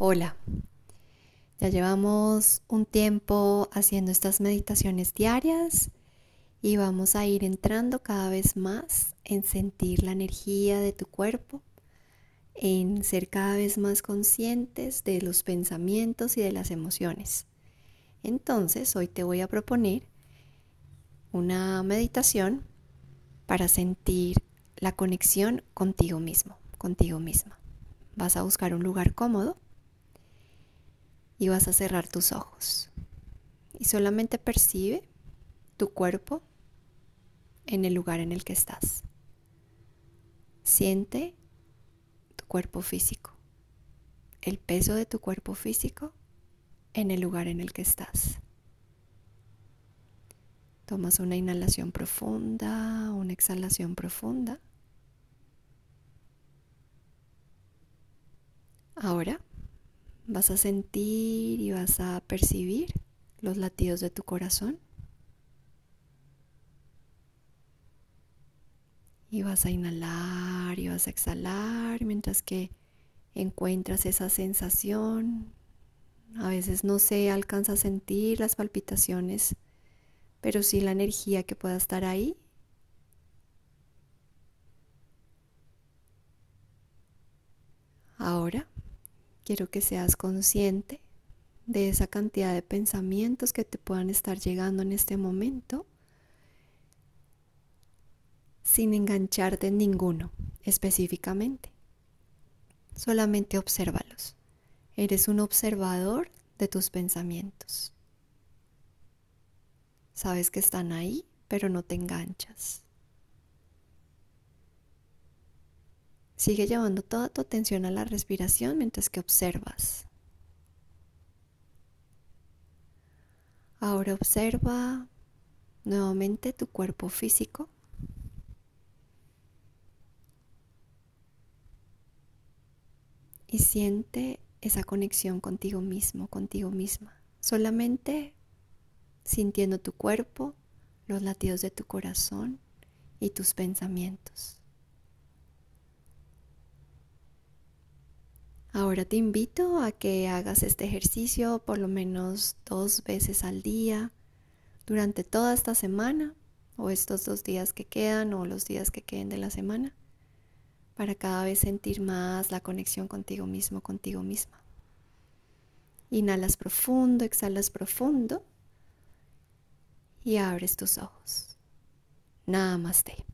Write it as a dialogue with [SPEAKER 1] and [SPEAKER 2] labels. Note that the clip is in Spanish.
[SPEAKER 1] Hola, ya llevamos un tiempo haciendo estas meditaciones diarias y vamos a ir entrando cada vez más en sentir la energía de tu cuerpo, en ser cada vez más conscientes de los pensamientos y de las emociones. Entonces, hoy te voy a proponer una meditación para sentir la conexión contigo mismo, contigo misma. Vas a buscar un lugar cómodo y vas a cerrar tus ojos. Y solamente percibe tu cuerpo en el lugar en el que estás. Siente tu cuerpo físico, el peso de tu cuerpo físico en el lugar en el que estás. Tomas una inhalación profunda, una exhalación profunda. Ahora Vas a sentir y vas a percibir los latidos de tu corazón. Y vas a inhalar y vas a exhalar mientras que encuentras esa sensación. A veces no se alcanza a sentir las palpitaciones, pero sí la energía que pueda estar ahí. Ahora Quiero que seas consciente de esa cantidad de pensamientos que te puedan estar llegando en este momento sin engancharte en ninguno específicamente. Solamente obsérvalos. Eres un observador de tus pensamientos. Sabes que están ahí, pero no te enganchas. Sigue llevando toda tu atención a la respiración mientras que observas. Ahora observa nuevamente tu cuerpo físico. Y siente esa conexión contigo mismo, contigo misma. Solamente sintiendo tu cuerpo, los latidos de tu corazón y tus pensamientos. Ahora te invito a que hagas este ejercicio por lo menos dos veces al día durante toda esta semana o estos dos días que quedan o los días que queden de la semana para cada vez sentir más la conexión contigo mismo, contigo misma. Inhalas profundo, exhalas profundo y abres tus ojos. Namaste.